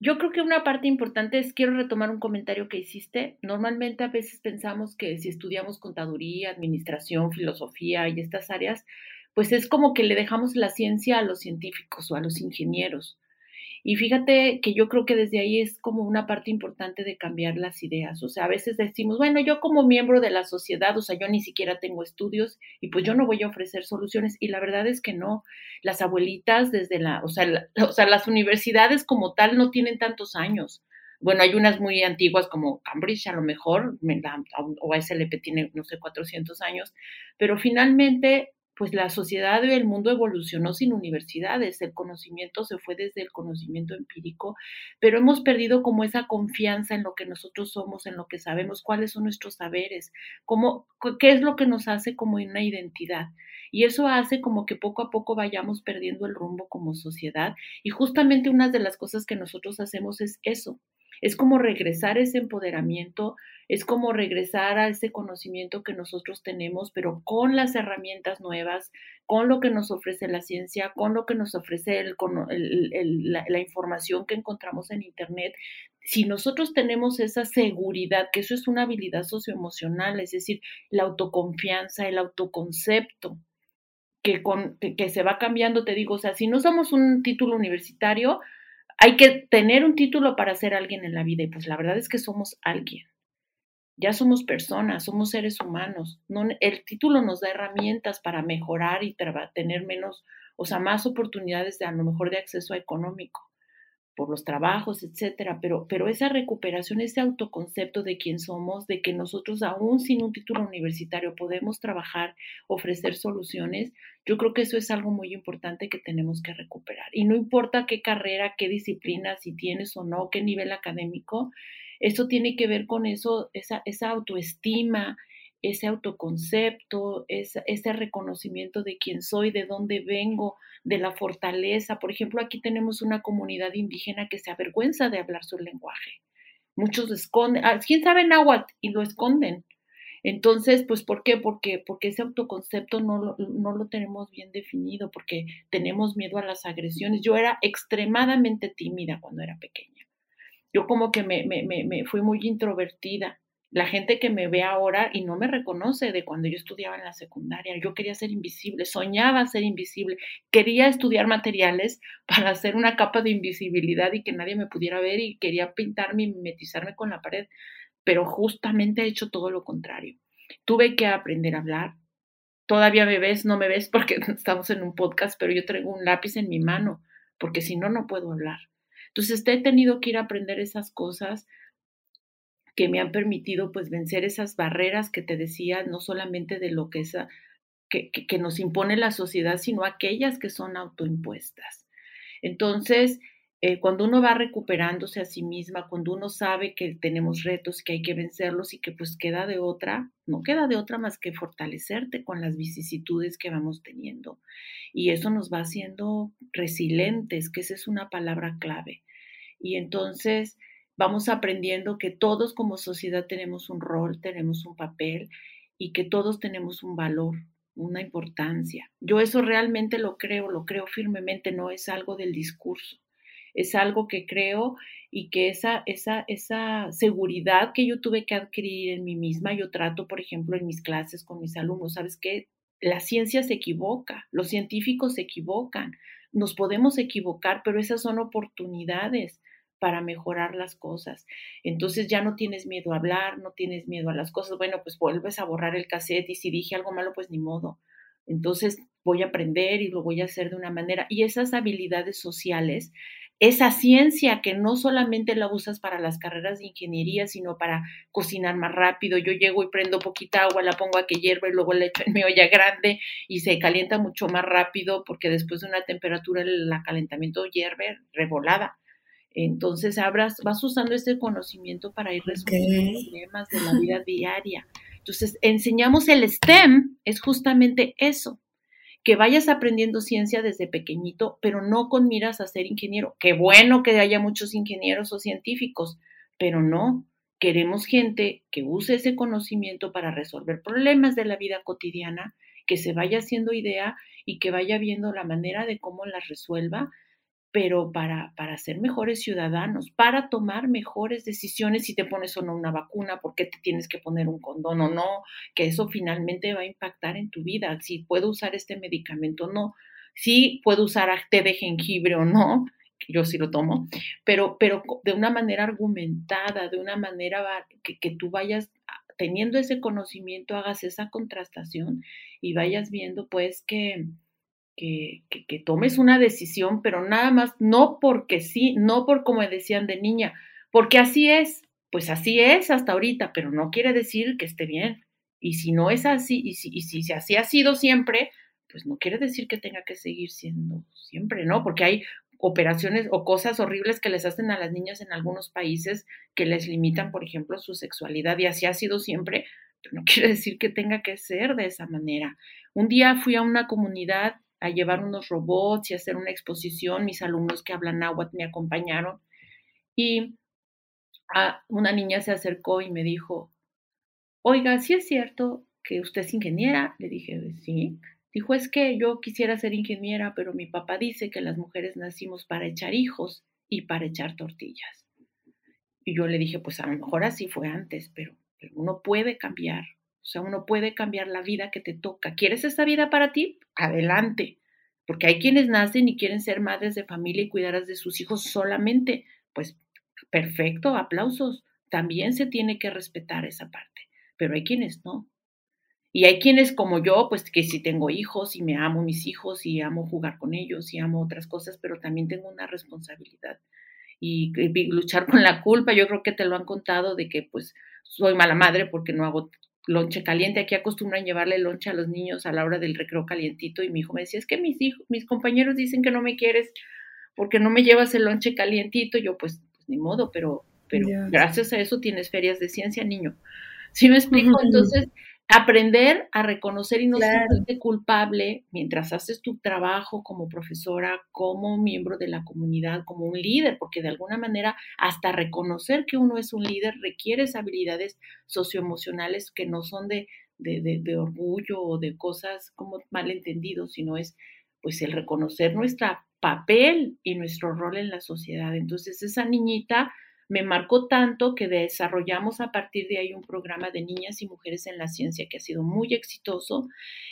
yo creo que una parte importante es, quiero retomar un comentario que hiciste. Normalmente a veces pensamos que si estudiamos contaduría, administración, filosofía y estas áreas, pues es como que le dejamos la ciencia a los científicos o a los ingenieros. Y fíjate que yo creo que desde ahí es como una parte importante de cambiar las ideas. O sea, a veces decimos, bueno, yo como miembro de la sociedad, o sea, yo ni siquiera tengo estudios y pues yo no voy a ofrecer soluciones. Y la verdad es que no. Las abuelitas desde la, o sea, [LAUGHS] o sea las universidades como tal no tienen tantos años. Bueno, hay unas muy antiguas como Cambridge, a lo mejor, o SLP tiene, no sé, 400 años, pero finalmente pues la sociedad y el mundo evolucionó sin universidades, el conocimiento se fue desde el conocimiento empírico, pero hemos perdido como esa confianza en lo que nosotros somos, en lo que sabemos, cuáles son nuestros saberes, cómo, qué es lo que nos hace como una identidad. Y eso hace como que poco a poco vayamos perdiendo el rumbo como sociedad. Y justamente una de las cosas que nosotros hacemos es eso, Es como regresar ese empoderamiento, es como regresar a ese conocimiento que nosotros tenemos, pero con las herramientas nuevas, con lo que nos ofrece la ciencia, con lo que nos ofrece la, información que encontramos en Internet. Si nosotros tenemos esa seguridad, que eso es una habilidad socioemocional, es decir, la autoconfianza, el autoconcepto, que, que se va cambiando, te digo, o sea, si no somos un título universitario, hay que tener un título para ser alguien en la vida y pues la verdad es que somos alguien. Ya somos personas, somos seres humanos. No, el título nos da herramientas para mejorar y tener menos, o sea, más oportunidades de a lo mejor de acceso económico por los trabajos, etcétera, pero, pero esa recuperación, ese autoconcepto de quién somos, de que nosotros aún sin un título universitario podemos trabajar, ofrecer soluciones, yo creo que eso es algo muy importante que tenemos que recuperar. Y no importa qué carrera, qué disciplina, si tienes o no, qué nivel académico, eso tiene que ver con eso, esa autoestima, ese autoconcepto, ese, reconocimiento de quién soy, de dónde vengo, de la fortaleza. Por ejemplo, aquí tenemos una comunidad indígena que se avergüenza de hablar su lenguaje. Muchos esconden, ah, ¿quién sabe náhuatl? Y lo esconden. Entonces, pues, ¿por qué? Porque, porque ese autoconcepto no lo, no lo tenemos bien definido, porque tenemos miedo a las agresiones. Yo era extremadamente tímida cuando era pequeña. Yo como que me, me, me fui muy introvertida la gente que me ve ahora y no me reconoce de cuando yo estudiaba en la secundaria. Yo quería ser invisible, soñaba ser invisible, quería estudiar materiales [LAUGHS] para hacer una capa de invisibilidad y que nadie me pudiera ver y quería pintarme y mimetizarme con la pared, pero justamente he hecho todo lo contrario. Tuve que aprender a hablar. Todavía me ves, no me ves porque [LAUGHS] estamos en un podcast, pero yo traigo un lápiz en mi mano, porque si no, no puedo hablar. Entonces, he tenido que ir a aprender esas cosas que me han permitido pues vencer esas barreras que te decía, no solamente de lo que, es, que, que, nos impone la sociedad, sino aquellas que son autoimpuestas. Entonces, eh, cuando uno va recuperándose a sí misma, cuando uno sabe que tenemos retos, que hay que vencerlos y que pues queda de otra, no queda de otra más que fortalecerte con las vicisitudes que vamos teniendo. Y eso nos va haciendo resilientes, que esa es una palabra clave. Y entonces, vamos aprendiendo que todos como sociedad tenemos un rol, tenemos un papel y que todos tenemos un valor, una importancia. Yo eso realmente lo creo, lo creo firmemente, no es algo del discurso, es algo que creo y que esa, esa, esa seguridad que yo tuve que adquirir en mí misma, yo trato, por ejemplo, en mis clases con mis alumnos, ¿sabes qué? La ciencia se equivoca, los científicos se equivocan, nos podemos equivocar, pero esas son oportunidades para mejorar las cosas. Entonces ya no tienes miedo a hablar, no tienes miedo a las cosas. Bueno, pues vuelves a borrar el cassette y si dije algo malo, pues ni modo. Entonces voy a aprender y lo voy a hacer de una manera. Y esas habilidades sociales, esa ciencia que no solamente la usas para las carreras de ingeniería, sino para cocinar más rápido. Yo llego y prendo poquita agua, la pongo a que hierva y luego la echo en [LAUGHS] mi olla grande y se calienta mucho más rápido porque después de una temperatura el calentamiento hierve revolada. Entonces abras, vas usando ese conocimiento para ir resolviendo problemas de la vida diaria. Entonces, enseñamos el STEM, es justamente eso, que vayas aprendiendo ciencia desde pequeñito, pero no con miras a ser ingeniero. Qué bueno que haya muchos ingenieros o científicos, pero no. Queremos gente que use ese conocimiento para resolver problemas de la vida cotidiana, que se vaya haciendo idea y que vaya viendo la manera de cómo las resuelva pero para, para ser mejores ciudadanos, para tomar mejores decisiones si te pones o no una vacuna, por qué te tienes que poner un condón o no, que eso finalmente va a impactar en tu vida, si puedo usar este medicamento o no, si puedo usar té de jengibre o no, yo sí lo tomo, pero, pero de una manera argumentada, de una manera que, que tú vayas teniendo ese conocimiento, hagas esa contrastación y vayas viendo pues que, que, tomes una decisión, pero nada más, no porque sí, no por como decían de niña, porque así es, pues así es hasta ahorita, pero no quiere decir que esté bien. Y si no es así, y si, y si así ha sido siempre, pues no quiere decir que tenga que seguir siendo siempre, ¿no? Porque hay operaciones o cosas horribles que les hacen a las niñas en algunos países que les limitan, por ejemplo, su sexualidad y así ha sido siempre, pero no [LAUGHS] quiere decir que tenga que ser de esa manera. Un día fui a una comunidad a llevar unos robots y hacer una exposición. Mis alumnos que hablan náhuatl me acompañaron. Y una niña se acercó y me dijo, oiga, ¿sí es cierto que usted es ingeniera? Le dije, sí. Dijo, es que yo quisiera ser ingeniera, pero mi papá dice que las mujeres nacimos para echar hijos y para echar tortillas. Y yo le dije, pues a lo mejor así fue antes, pero uno puede cambiar. O sea, uno puede cambiar la vida que te toca. ¿Quieres esta vida para ti? Adelante. Porque hay quienes nacen y quieren ser madres de familia y cuidar de sus hijos solamente. Pues perfecto, aplausos. También se tiene que respetar esa parte. Pero hay quienes no. Y hay quienes como yo, pues que sí tengo hijos y me amo mis hijos y amo jugar con ellos y amo otras cosas, pero también tengo una responsabilidad. Y, luchar con la culpa, yo creo que te lo han contado de que pues soy mala madre porque no hago lonche caliente. Aquí acostumbran llevarle lonche a los niños a la hora del recreo calientito y mi hijo me decía, es que mis hijos, mis compañeros dicen que no me quieres porque no me llevas el lonche calientito. Yo pues, pues ni modo, pero, pero gracias a eso tienes ferias de ciencia, niño. ¿Sí me explico? Entonces, aprender a reconocer y no sentirte culpable mientras haces tu trabajo como profesora, como miembro de la comunidad, como un líder, porque de alguna manera hasta reconocer que uno es un líder requiere habilidades socioemocionales que no son de, de, de, orgullo o de cosas como malentendidos, sino es pues el reconocer nuestro papel y nuestro rol en la sociedad. Entonces esa niñita me marcó tanto que desarrollamos a partir de ahí un programa de niñas y mujeres en la ciencia que ha sido muy exitoso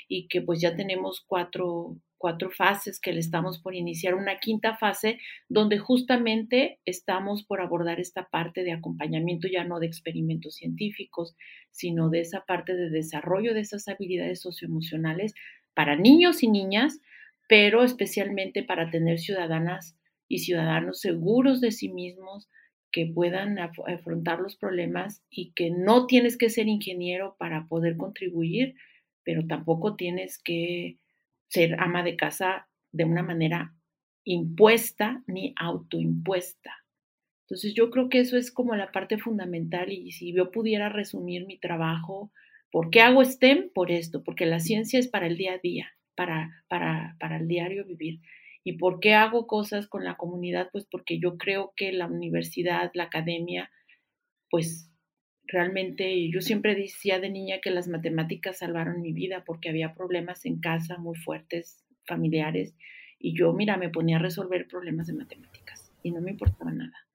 y que pues ya tenemos cuatro, cuatro fases que le estamos por iniciar, una quinta fase donde justamente estamos por abordar esta parte de acompañamiento ya no de experimentos científicos, sino de esa parte de desarrollo de esas habilidades socioemocionales para niños y niñas, pero especialmente para tener ciudadanas y ciudadanos seguros de sí mismos, que puedan afrontar los problemas y que no tienes que ser ingeniero para poder contribuir, pero tampoco tienes que ser ama de casa de una manera impuesta ni autoimpuesta. Entonces yo creo que eso es como la parte fundamental y si yo pudiera resumir mi trabajo, ¿por qué hago STEM? Por esto, porque la ciencia es para el día a día, para, para, para el diario vivir. ¿Y por qué hago cosas con la comunidad? Pues porque yo creo que la universidad, la academia, pues realmente yo siempre decía de niña que las matemáticas salvaron mi vida porque había problemas en casa muy fuertes, familiares, y yo, mira, me ponía a resolver problemas de matemáticas y no me importaba nada.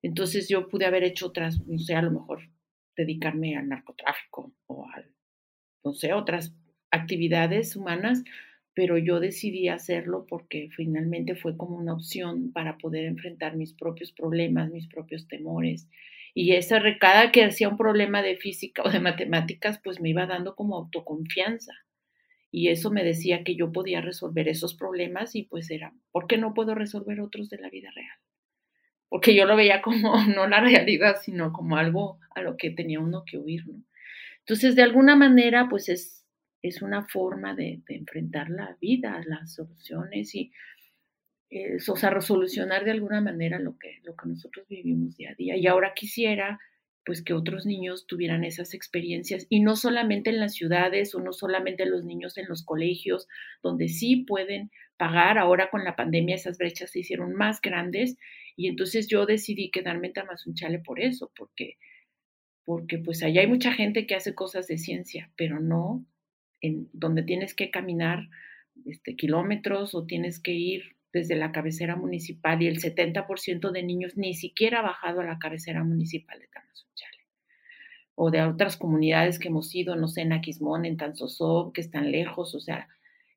Entonces yo pude haber hecho otras, no sé, a lo mejor dedicarme al narcotráfico o a, no sé, otras actividades humanas, pero yo decidí hacerlo porque finalmente fue como una opción para poder enfrentar mis propios problemas, mis propios temores. Y esa recada que hacía un problema de física o de matemáticas, pues me iba dando como autoconfianza. Y eso me decía que yo podía resolver esos problemas y pues era, ¿por qué no puedo resolver otros de la vida real? Porque yo lo veía como [LAUGHS] no la realidad, sino como algo a lo que tenía uno que huir, ¿no? Entonces, de alguna manera, pues es es una forma de, enfrentar la vida, las soluciones y, eh, o sea, resolucionar de alguna manera lo que, lo que nosotros vivimos día a día. Y ahora quisiera pues que otros niños tuvieran esas experiencias y no solamente en las ciudades o no solamente los niños en los colegios, donde sí pueden pagar. Ahora con la pandemia esas brechas se hicieron más grandes y entonces yo decidí quedarme en Tamazunchale por eso, porque porque pues allá hay mucha gente que hace cosas de ciencia, pero no donde tienes que caminar este, kilómetros o tienes que ir desde la cabecera municipal y el 70% de niños ni siquiera ha bajado a la cabecera municipal de Tamazunchale. O de otras comunidades que hemos ido, no sé, en Aquismón, en Tanzosó, que están lejos, o sea,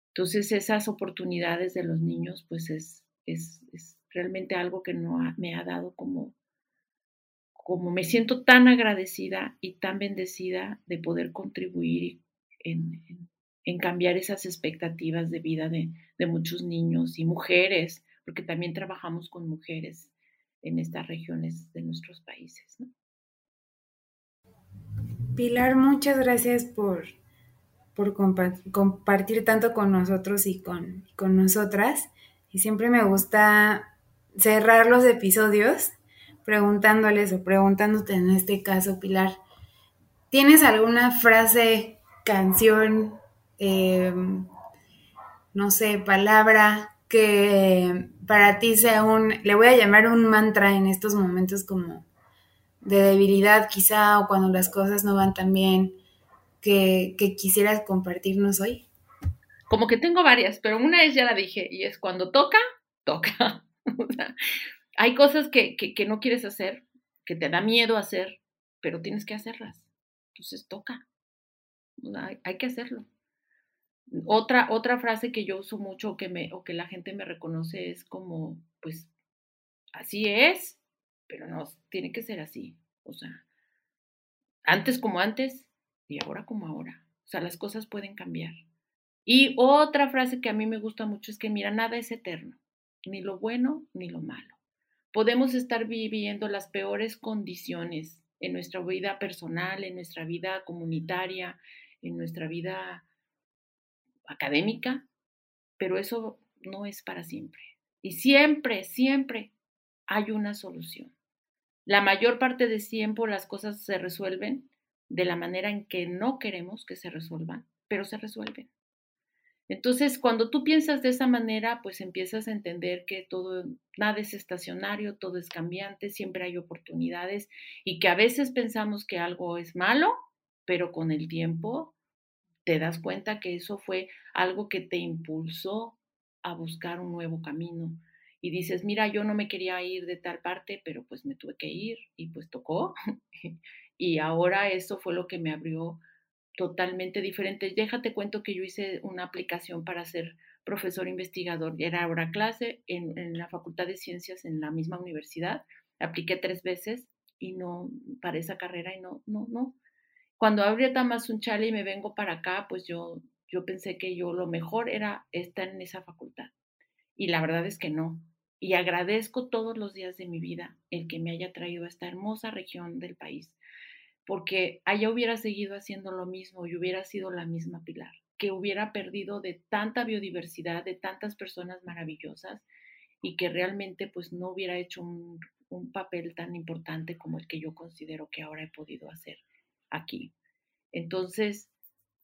entonces esas oportunidades de los niños, pues es, es, realmente algo que no me ha dado como, como me siento tan agradecida y tan bendecida de poder contribuir en, cambiar esas expectativas de vida de, muchos niños y mujeres, porque también trabajamos con mujeres en estas regiones de nuestros países. Pilar, muchas gracias por, por compartir tanto con nosotros y con, con nosotras. Y siempre me gusta cerrar los episodios preguntándoles o preguntándote en este caso, Pilar, ¿tienes alguna frase canción, eh, no sé, palabra que para ti sea un, le voy a llamar un mantra en estos momentos como de debilidad quizá o cuando las cosas no van tan bien que, que quisieras compartirnos hoy? Como que tengo varias, pero una es ya la dije y es cuando toca, toca. [LAUGHS] hay cosas que, que, no quieres hacer, que te da miedo hacer, pero tienes que hacerlas. Entonces toca. Hay, que hacerlo. Otra, otra frase que yo uso mucho que me, o que la gente me reconoce es como, pues, así es, pero no, tiene que ser así. O sea, antes como antes y ahora como ahora. O sea, las cosas pueden cambiar. Y otra frase que a mí me gusta mucho es que, mira, nada es eterno, ni lo bueno ni lo malo. Podemos estar viviendo las peores condiciones en nuestra vida personal, en nuestra vida comunitaria, en nuestra vida académica, pero eso no es para siempre. Y siempre, siempre hay una solución. La mayor parte del tiempo las cosas se resuelven de la manera en que no queremos que se resuelvan, pero se resuelven. Entonces, cuando tú piensas de esa manera, pues empiezas a entender que todo, nada es estacionario, todo es cambiante, siempre hay oportunidades y que a veces pensamos que algo es malo, pero con el tiempo te das cuenta que eso fue algo que te impulsó a buscar un nuevo camino. Y dices, mira, yo no me quería ir de tal parte, pero pues me tuve que ir y pues tocó. [LAUGHS] y ahora eso fue lo que me abrió totalmente diferentes. Déjate cuento que yo hice una aplicación para ser profesor investigador. Era ahora clase en, la Facultad de Ciencias en la misma universidad. Apliqué tres veces y no para esa carrera y no, no, no. Cuando abrí chale y me vengo para acá, pues yo, yo pensé que yo lo mejor era estar en esa facultad. Y la verdad es que no. Y agradezco todos los días de mi vida el que me haya traído a esta hermosa región del país porque allá hubiera seguido haciendo lo mismo y hubiera sido la misma Pilar, que hubiera perdido de tanta biodiversidad, de tantas personas maravillosas y que realmente pues no hubiera hecho un, un papel tan importante como el que yo considero que ahora he podido hacer aquí. Entonces,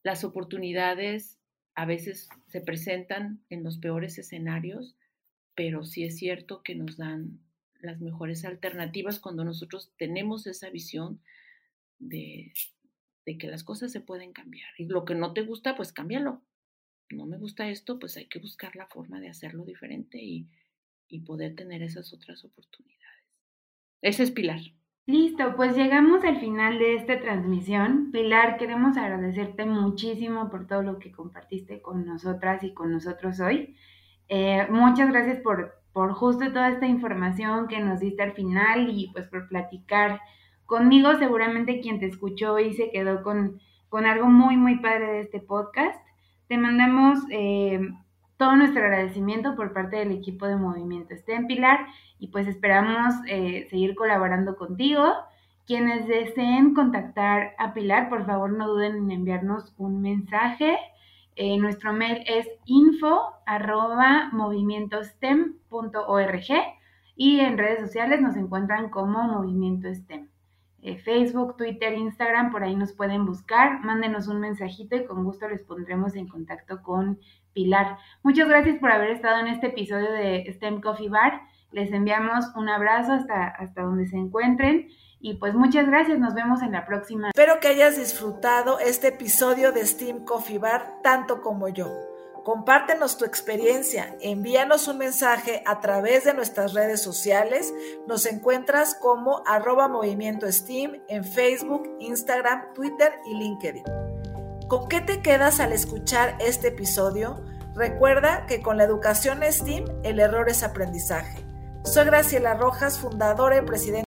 las oportunidades a veces se presentan en los peores escenarios, pero sí es cierto que nos dan las mejores alternativas cuando nosotros tenemos esa visión de, que las cosas se pueden cambiar. Y lo que no te gusta, pues cámbialo. No me gusta esto, pues hay que buscar la forma de hacerlo diferente y, y poder tener esas otras oportunidades. Ese es Pilar. Listo, pues llegamos al final de esta transmisión. Pilar, queremos agradecerte muchísimo por todo lo que compartiste con nosotras y con nosotros hoy. Eh, muchas gracias por, por justo toda esta información que nos diste al final y pues por platicar Conmigo seguramente quien te escuchó y se quedó con, con algo muy, muy padre de este podcast. Te mandamos eh, todo nuestro agradecimiento por parte del equipo de Movimiento STEM Pilar y pues esperamos eh, seguir colaborando contigo. Quienes deseen contactar a Pilar, por favor no duden en enviarnos un mensaje. Eh, nuestro mail es info y en redes sociales nos encuentran como Movimiento STEM. Eh, Facebook, Twitter, Instagram, por ahí nos pueden buscar, mándenos un mensajito y con gusto les pondremos en contacto con Pilar. Muchas gracias por haber estado en este episodio de STEM Coffee Bar. Les enviamos un abrazo hasta, hasta donde se encuentren y pues muchas gracias, nos vemos en la próxima. Espero que hayas disfrutado este episodio de STEM Coffee Bar tanto como yo. Compártenos tu experiencia, envíanos un mensaje a través de nuestras redes sociales. Nos encuentras como arroba movimiento Steam en Facebook, Instagram, Twitter y LinkedIn. ¿Con qué te quedas al escuchar este episodio? Recuerda que con la educación STEAM el error es aprendizaje. Soy Graciela Rojas, fundadora y presidenta